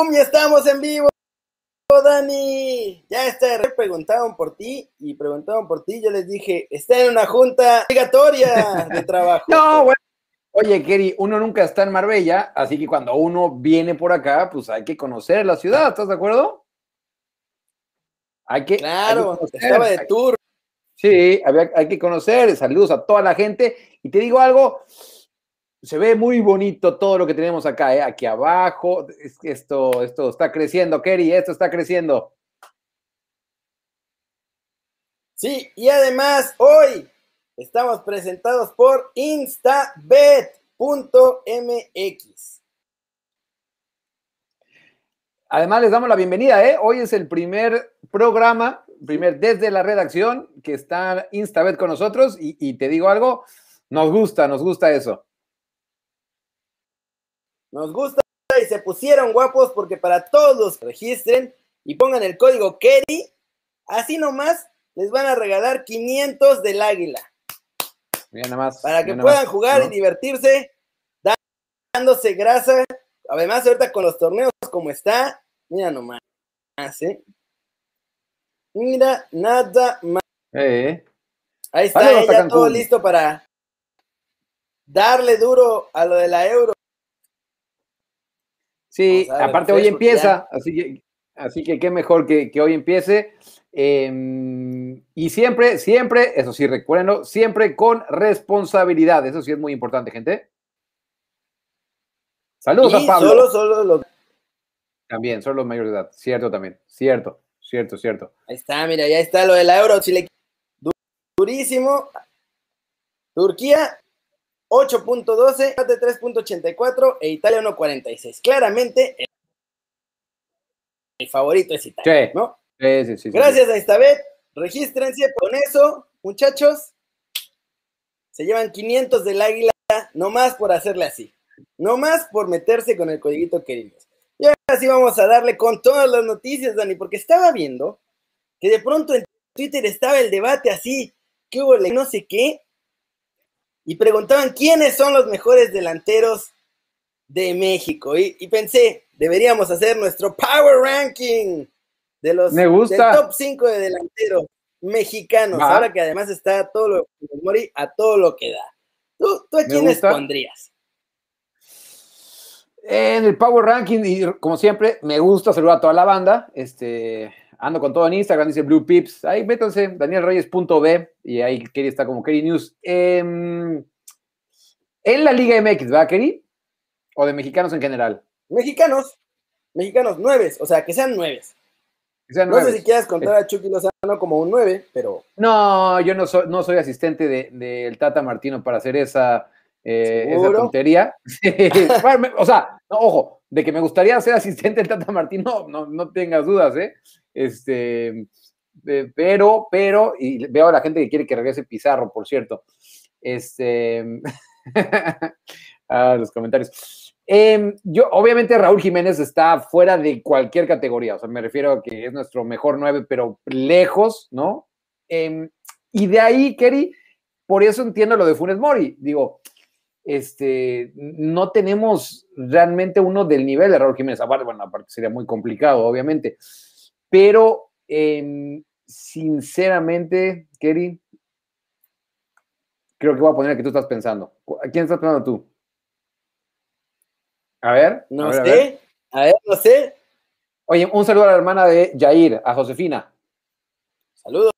¡Boom! Ya estamos en vivo, Dani. Ya está. Preguntaban por ti y preguntaban por ti. Yo les dije, está en una junta obligatoria de trabajo. no, bueno. Oye, Kerry, uno nunca está en Marbella, así que cuando uno viene por acá, pues hay que conocer la ciudad, ¿estás de acuerdo? Hay que. Claro, estaba de tour. Sí, hay que conocer. Saludos a toda la gente. Y te digo algo, se ve muy bonito todo lo que tenemos acá, ¿eh? aquí abajo. Esto, esto está creciendo, Kerry, esto está creciendo. Sí, y además hoy estamos presentados por instabet.mx. Además, les damos la bienvenida, ¿eh? Hoy es el primer programa, primer desde la redacción, que está Instabet con nosotros. y te digo algo, nos gusta, nos gusta eso. Nos gusta y se pusieron guapos porque para todos los que registren y pongan el código Kerry, así nomás les van a regalar 500 del águila. Mira nada más. Para que puedan jugar y divertirse, dándose grasa. Además, ahorita con los torneos como está, mira nomás, ¿eh? Mira, nada más. Eh. Ahí está, ya todo listo para darle duro a lo de la euro. Sí, aparte hoy empieza, así que, así que qué mejor que, hoy empiece. Em, y siempre, siempre, eso sí, recuérdenlo, siempre con responsabilidad. Eso sí es muy importante, gente. Saludos a Pablo. Solo, solo los... También, solo los mayores de edad. Cierto también. Cierto, cierto, cierto. Ahí está, mira, ya está lo de la euro. Durísimo. Turquía 8.12, 3.84 e Italia 1.46. Claramente el favorito es Italia, ¿no? Sí, sí, sí, Gracias a esta vez, regístrense con eso, muchachos. Se llevan 500 del águila, no más por hacerle así, no más por meterse con el codiguito queridos. Y ahora sí vamos a darle con todas las noticias, Dani, porque estaba viendo que de pronto en Twitter estaba el debate así, que hubo no sé qué, y preguntaban quiénes son los mejores delanteros de México. Y, pensé, deberíamos hacer nuestro Power Ranking de los Me gusta. top 5 de delanteros mexicanos. Ahora que además está todo lo Mori a todo lo que da. ¿Tú, tú a quiénes pondrías? En el Power Ranking, y como siempre, me gusta saludar a toda la banda. Este, ando con todo en Instagram, dice Blue Pips. Ahí métanse, danielreyes.b y ahí Kerry está como Kerry News. Em, en la Liga MX, ¿verdad, Kerry? ¿O de mexicanos en general? Mexicanos, mexicanos, nueve, o sea, que sean nueve. no sé si quieras contar a Chucky Lozano como un nueve, pero. No, yo no soy, no soy asistente del de, Tata Martino para hacer esa, eh, esa tontería. o sea, ojo, de que me gustaría ser asistente del Tata Martino, no, no tengas dudas, ¿eh? Este, pero, pero, y veo a la gente que quiere que regrese Pizarro, por cierto. Este, a los comentarios. Em, yo, obviamente, Raúl Jiménez está fuera de cualquier categoría, o sea, me refiero a que es nuestro mejor nueve, pero lejos, ¿no? Em, y de ahí, Kerry, por eso entiendo lo de Funes Mori. Digo, este, no tenemos realmente uno del nivel de Raúl Jiménez. Aparte, bueno, aparte sería muy complicado, obviamente. Pero, em, sinceramente, Kerry, creo que voy a poner que tú estás pensando. ¿A quién estás pensando tú? A ver. No sé. A ver. no sé. Oye, un saludo a la hermana de Jair, a Josefina. Saludos.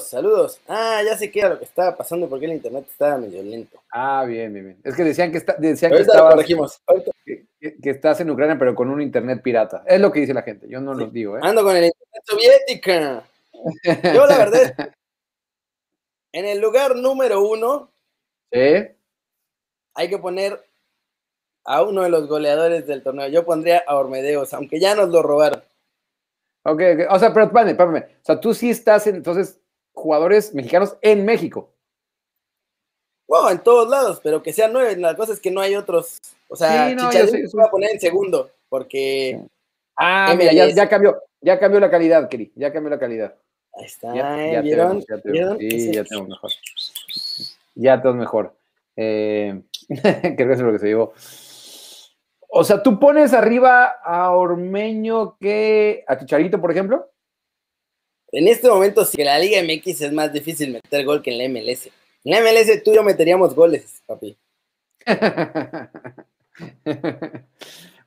Saludos. Ah, ya sé qué era lo que estaba pasando porque el internet estaba medio lento. Ah, bien, bien, bien. Es que decían que, está, decían que estabas, que, estás en Ucrania, pero con un internet pirata. Es lo que dice la gente. Yo no lo digo, ¿eh? Ando con el internet soviética. Yo, la verdad, en el lugar número uno, ¿Sí? hay que poner a uno de los goleadores del torneo. Yo pondría a Ormedeos, aunque ya nos lo robaron. Ok, o sea, pero espérame, espérame. O sea, tú sí estás en, entonces, jugadores mexicanos en México. Bueno, en todos lados, pero que sean nueve. La cosa es que no hay otros. O sea, sí, se va a poner en segundo, porque. Ah, mira, ya, cambió, ya cambió la calidad, Kiri, ya cambió la calidad. Ahí está, ya, ¿eh? ¿vieron? ¿Vieron? Sí, ya tengo mejor. Ya todo mejor. Eh, creo que es lo que se llevó. O sea, ¿tú pones arriba a Ormeño que a Chicharito, por ejemplo? En este momento, en la Liga MX es más difícil meter gol que en la MLS. En la MLS tú y yo meteríamos goles, papi.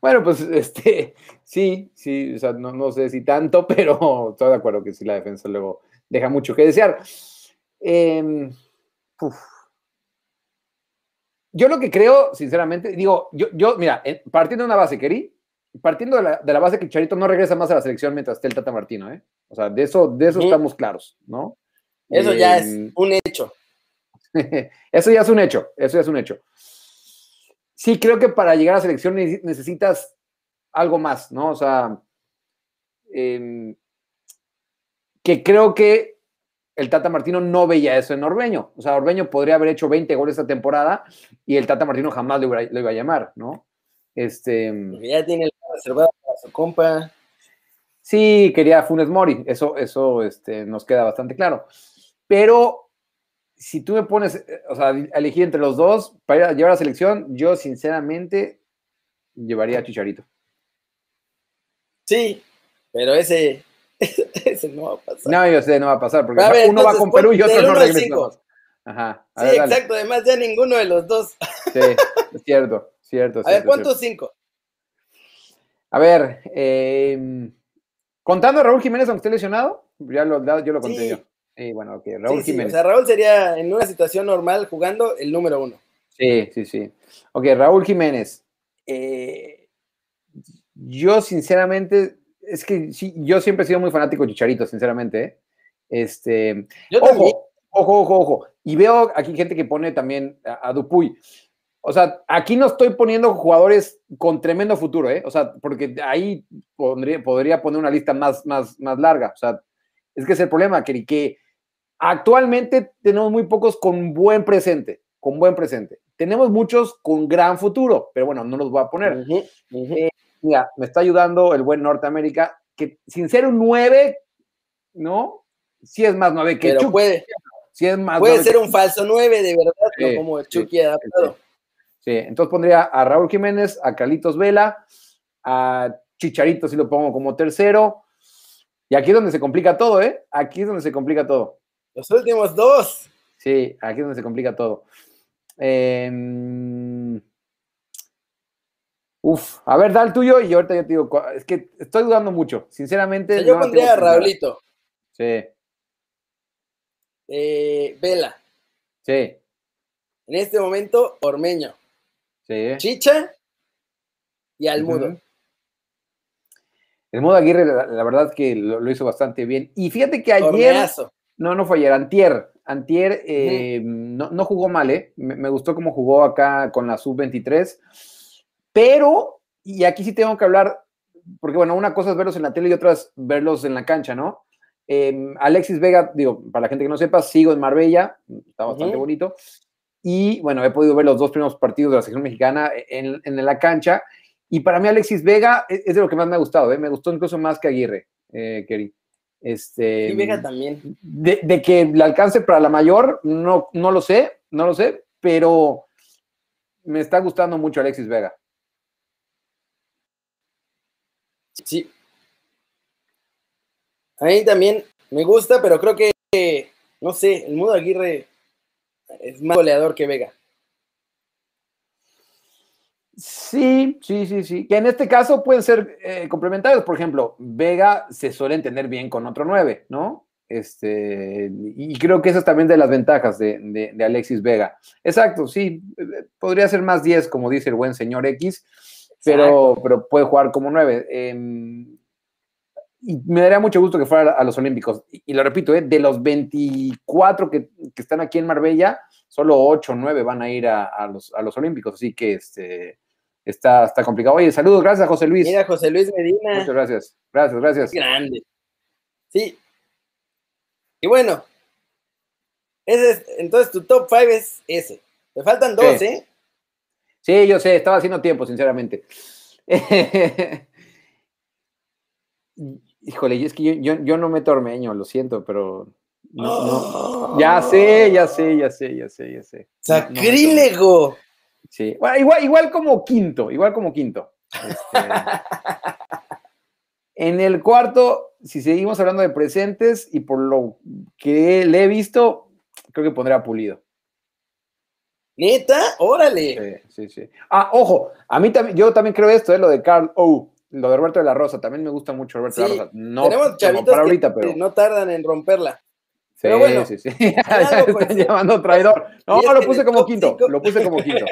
bueno, pues este, sí, sí, o sea, no, sé si tanto, pero estoy de acuerdo que sí la defensa luego deja mucho que desear. Em, yo lo que creo, sinceramente, digo, yo, yo mira, partiendo de una base, Keri, partiendo de la, base que Charito no regresa más a la selección mientras esté el Tata Martino, ¿eh? O sea, de eso, de eso estamos claros, ¿no? Eso ya es em, un hecho. eso ya es un hecho, eso ya es un hecho. Sí, creo que para llegar a la selección necesitas algo más, ¿no? O sea, em, que creo que el Tata Martino no veía eso en Orbeño. O sea, Orbeño podría haber hecho 20 goles esta temporada y el Tata Martino jamás lo iba, a llamar, ¿no? Este, ya tiene el reservado para su compa. Sí, quería Funes Mori, eso, eso este, nos queda bastante claro. Pero si tú me pones, eh, o sea, a elegir entre los dos para llevar a la selección, yo sinceramente llevaría a Chicharito. Sí, pero ese, ese no va a pasar. No, yo sé, no va a pasar, porque uno va con Perú y otro no regresa. Ajá. sí, exacto, además ya ninguno de los dos. Sí, es cierto, cierto. A ver, ¿cuántos cinco? A ver, eh, contando a Raúl Jiménez, aunque esté lesionado, ya lo, yo lo conté yo. Sí, bueno, ok, Raúl Jiménez. o sea, Raúl sería en una situación normal jugando el número uno. Sí, sí, sí. Ok, Raúl Jiménez. Eh, yo, sinceramente, es que sí, yo siempre he sido muy fanático de Chicharito, sinceramente. ¿eh? Este, ojo, ojo, ojo, ojo. Y veo aquí gente que pone también a, Dupuy. O sea, aquí no estoy poniendo jugadores con tremendo futuro, ¿eh? O sea, porque ahí podría poner una lista más, más, más larga. O sea, es que es el problema, que, que actualmente tenemos muy pocos con buen presente, con buen presente. Tenemos muchos con gran futuro, pero bueno, no los voy a poner. Eh, mira, me está ayudando el buen Norteamérica, que sin ser un 9, ¿no? Sí es más 9 que Pero puede. es más puede ser un falso 9, de verdad, no como el Chucky adaptado. Sí, entonces pondría a Raúl Jiménez, a Carlitos Vela, a Chicharito, si lo pongo como tercero. Y aquí es donde se complica todo, ¿eh? Aquí es donde se complica todo. Los últimos dos. Sí, aquí es donde se complica todo. Em, uf, a ver, da el tuyo y ahorita yo te digo, es que estoy dudando mucho, sinceramente. yo pondría a Raulito. Sí. Eh, Vela. Sí. En este momento, Ormeño. Sí. Chicha y Almudo. El modo Aguirre, la, verdad que lo, hizo bastante bien. Y fíjate que ayer. No, no fue ayer, Antier. Antier eh, no, jugó mal, ¿eh? Me, gustó cómo jugó acá con la sub-23. Pero, y aquí sí tengo que hablar, porque bueno, una cosa es verlos en la tele y otra es verlos en la cancha, ¿no? Em, Alexis Vega, digo, para la gente que no sepa, sigo en Marbella, está bastante bonito. Y bueno, he podido ver los dos primeros partidos de la selección mexicana en, en la cancha. Y para mí, Alexis Vega e, es, de lo que más me ha gustado, ¿eh? me gustó incluso más que Aguirre, eh, Kerry. Este, y Vega también. De, que le alcance para la mayor, no, no lo sé, no lo sé, pero me está gustando mucho Alexis Vega. Sí. A mí también me gusta, pero creo que, no sé, el Mudo Aguirre es más goleador que Vega. Sí, sí, sí, sí. Que en este caso pueden ser eh, complementarios. Por ejemplo, Vega se suele entender bien con otro 9, ¿no? Este, y creo que eso es también de las ventajas de, Alexis Vega. Exacto, sí, podría ser más 10, como dice el buen señor X, pero, pero puede jugar como 9. Em, y me daría mucho gusto que fuera a los Olímpicos. Y, lo repito, ¿eh? de los 24 que, están aquí en Marbella, solo 8 o 9 van a ir a, los, a los Olímpicos. Así que este, está, está complicado. Oye, saludos, gracias José Luis. Mira, José Luis Medina. Muchas gracias. Gracias, gracias. Grande. Sí. Y bueno, ese es, entonces tu top 5 es ese. Te faltan dos, ¿eh? Sí, yo sé, estaba haciendo tiempo, sinceramente. Híjole, es que yo, yo, no me tormeño, lo siento, pero Ya sé, ya sé, ya sé, ya sé, ya sé. ¡Sacrílego! Sí, igual, igual como quinto, igual como quinto. Este, en el cuarto, si seguimos hablando de presentes y por lo que le he visto, creo que pondré a Pulido. ¿Neta? Órale. Sí, sí, sí. Ah, ojo, a mí también, yo también creo esto, ¿eh? lo de Carl O, lo de Roberto de la Rosa, también me gusta mucho Roberto de la Rosa. No, tenemos chavitos para ahorita, pero... no tardan en romperla. Sí, pero bueno, sí, sí. ya están pues, llamando traidor. No, lo puse como quinto, lo puse como quinto.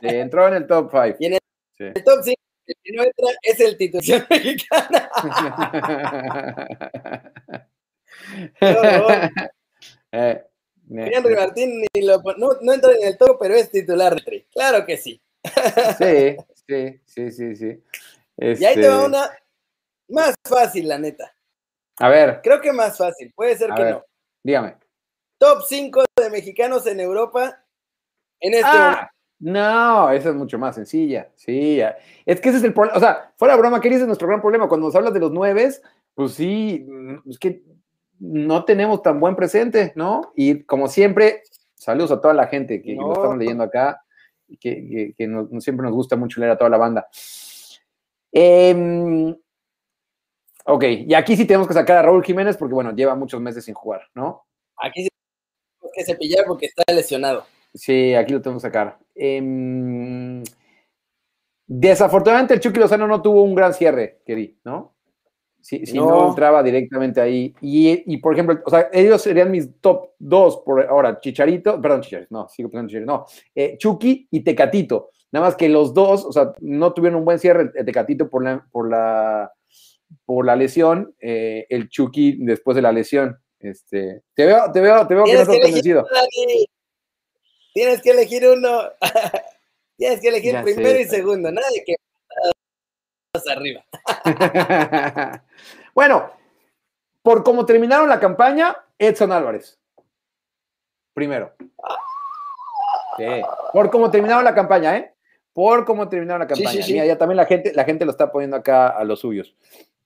entró en el top 5. Y en el, top 5, el que no entra es el titulación mexicana. eh, Henry Martín no, no, entra en el top, pero es titular. Claro que sí. sí, sí, sí, sí, sí. Y ahí te va este una más fácil, la neta. A ver. Creo que más fácil, puede ser que no. Dígame. Top 5 de mexicanos en Europa en este ah, No, esa es mucho más sencilla. Sí, es que ese es el problema. O sea, fuera broma, ¿qué dices? Nuestro gran problema. Cuando nos hablas de los nueves, pues sí, es que no tenemos tan buen presente, ¿no? Y como siempre, saludos a toda la gente que lo estamos leyendo acá, que, que, siempre nos gusta mucho leer a toda la banda. Em, ok, y aquí sí tenemos que sacar a Raúl Jiménez porque, bueno, lleva muchos meses sin jugar, ¿no? Aquí sí tenemos que cepillar porque está lesionado. Sí, aquí lo tenemos que sacar. Em, desafortunadamente el Chucky Lozano no tuvo un gran cierre, Keri, ¿no? Si, no. entraba directamente ahí. Y, por ejemplo, o sea, ellos serían mis top dos por ahora, Chicharito, perdón, Chicharito, no, sigo pensando Chicharito, no, eh, Chucky y Tecatito. Nada más que los dos, o sea, no tuvieron un buen cierre, el Tecatito por la, por la, por la lesión, eh, el Chucky después de la lesión. Este, te veo, te veo, te veo que no estás convencido. Tienes que elegir uno. Tienes que elegir primero y segundo, nada de que arriba. bueno, por cómo terminaron la campaña, Edson Álvarez. Primero. Por cómo terminaron la campaña, ¿eh? Por cómo terminaron la campaña. ya también la gente, la gente lo está poniendo acá a los suyos.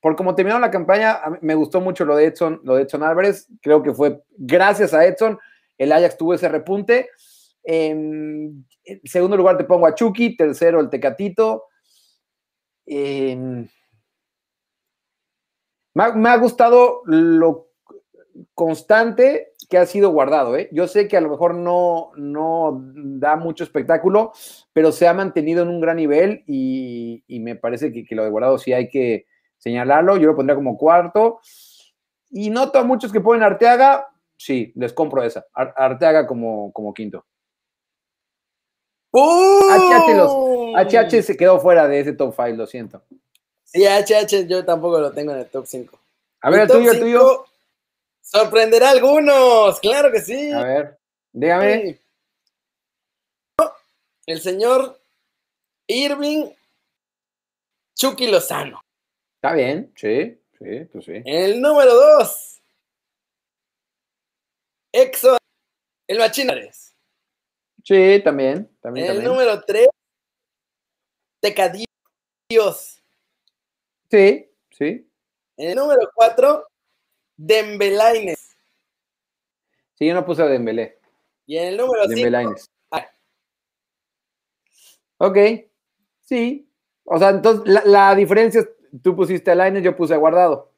Por cómo terminaron la campaña, me gustó mucho lo de Edson, lo de Edson Álvarez. Creo que fue gracias a Edson el Ajax tuvo ese repunte. En segundo lugar te pongo a Chucky, tercero el Tecatito, Em, me, ha, gustado lo constante que ha sido guardado. ¿eh? Yo sé que a lo mejor no, no da mucho espectáculo, pero se ha mantenido en un gran nivel y, me parece que, lo de guardado sí hay que señalarlo. Yo lo pondría como cuarto. Y noto a muchos que ponen Arteaga, sí, les compro esa. Arteaga como, como quinto. HH, se quedó fuera de ese top 5, lo siento. Sí, HH yo tampoco lo tengo en el top 5. A ver, el tuyo, el tuyo. Sorprenderá a algunos, claro que sí. A ver, dígame. El señor Irving Chucky Lozano. Está bien, sí, sí, pues sí. El número 2. Exo, el Machinares. Sí, también. también el número 3, Tecadillos. Sí, sí. En el número 4, Dembelaines. Sí, yo no puse a Dembélé. Y en el número 5, ah. Ok, sí. O sea, entonces la, diferencia es, tú pusiste a Laines, yo puse a Guardado.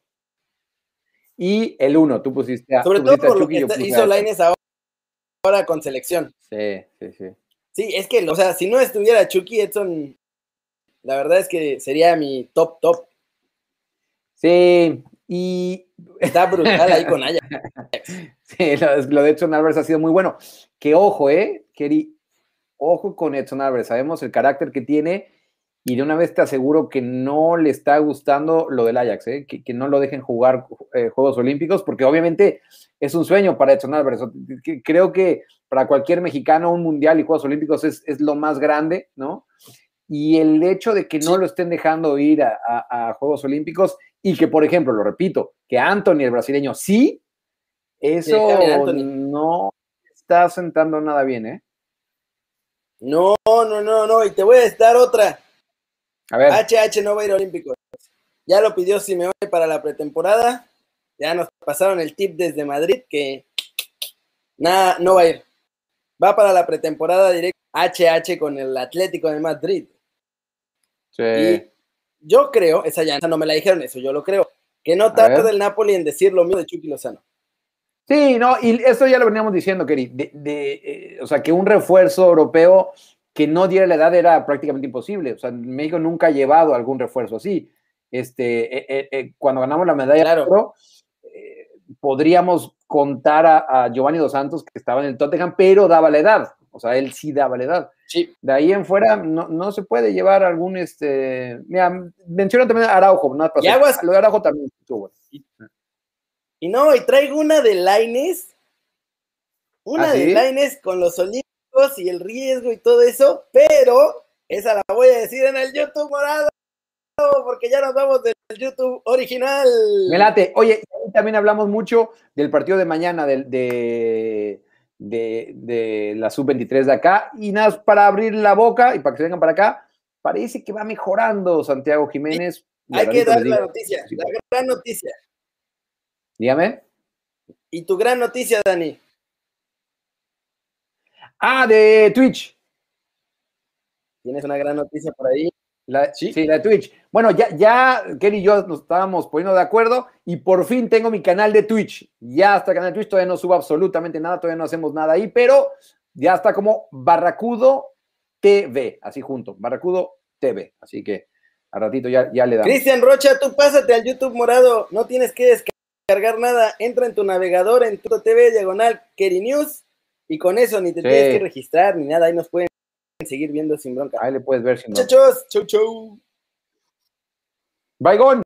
Y el 1, tú pusiste a Sobre todo por lo que hizo Laines ahora ahora con selección. Sí, sí, sí. Sí, es que, o sea, si no estuviera Chucky Edson, la verdad es que sería mi top, top. Sí, y. Está brutal ahí con Ajax. Sí, lo, de Edson Álvarez ha sido muy bueno. Que ojo, ¿eh? Keri, ojo con Edson Álvarez. Sabemos el carácter que tiene y de una vez te aseguro que no le está gustando lo del Ajax, ¿eh? que, no lo dejen jugar eh, Juegos Olímpicos, porque obviamente es un sueño para Edson Álvarez. Creo que para cualquier mexicano un mundial y Juegos Olímpicos es, lo más grande, ¿no? Y el hecho de que no lo estén dejando ir a, Juegos Olímpicos y que, por ejemplo, lo repito, que Anthony, el brasileño, sí, eso no está sentando nada bien, ¿eh? No, no, no, no, y te voy a dar otra. A ver. HH no va a ir a Olímpicos. Ya lo pidió Simeone para la pretemporada. Ya nos pasaron el tip desde Madrid que nada, no va a ir. Va para la pretemporada directa HH con el Atlético de Madrid. Sí. Y yo creo, esa ya no me la dijeron, eso yo lo creo, que no tarda el Napoli en decir lo mismo de Chucky Lozano. Sí, no, y eso ya lo veníamos diciendo, Keri, de, eh, o sea, que un refuerzo europeo que no diera la edad era prácticamente imposible. O sea, México nunca ha llevado algún refuerzo así. Este, eh, eh, cuando ganamos la medalla claro. podríamos contar a, Giovanni Dos Santos que estaba en el Tottenham, pero daba la edad. O sea, él sí daba la edad. Sí. De ahí en fuera no, se puede llevar algún, este, mira, menciona también a Araujo, no y aguas, lo de Araujo también estuvo. Y no, y traigo una de Laines, una ¿Ah, de Laines con los y el riesgo y todo eso, pero esa la voy a decir en el YouTube morado, porque ya nos vamos del YouTube original. Me late. Oye, también hablamos mucho del partido de mañana de, de, la sub-23 de acá. Y nada, para abrir la boca y para que se vengan para acá, parece que va mejorando Santiago Jiménez. Hay que dar la noticia, la gran noticia. Dígame. ¿Y tu gran noticia, Dani? Ah, de Twitch. ¿Tienes una gran noticia por ahí? ¿Sí? la de Twitch. Bueno, ya, ya Kelly y yo nos estábamos poniendo de acuerdo y por fin tengo mi canal de Twitch. Ya está el canal de Twitch, todavía no subo absolutamente nada, todavía no hacemos nada ahí, pero ya está como Barracudo TV, así junto, Barracudo TV. Así que a ratito ya, ya le damos. Cristian Rocha, tú pásate al YouTube morado, no tienes que descargar nada, entra en tu navegador en tu TV diagonal Kerry News y con eso ni te tienes que registrar ni nada, ahí nos pueden seguir viendo sin bronca. Ahí le puedes ver sin bronca. Muchachos, chau chau. Bye,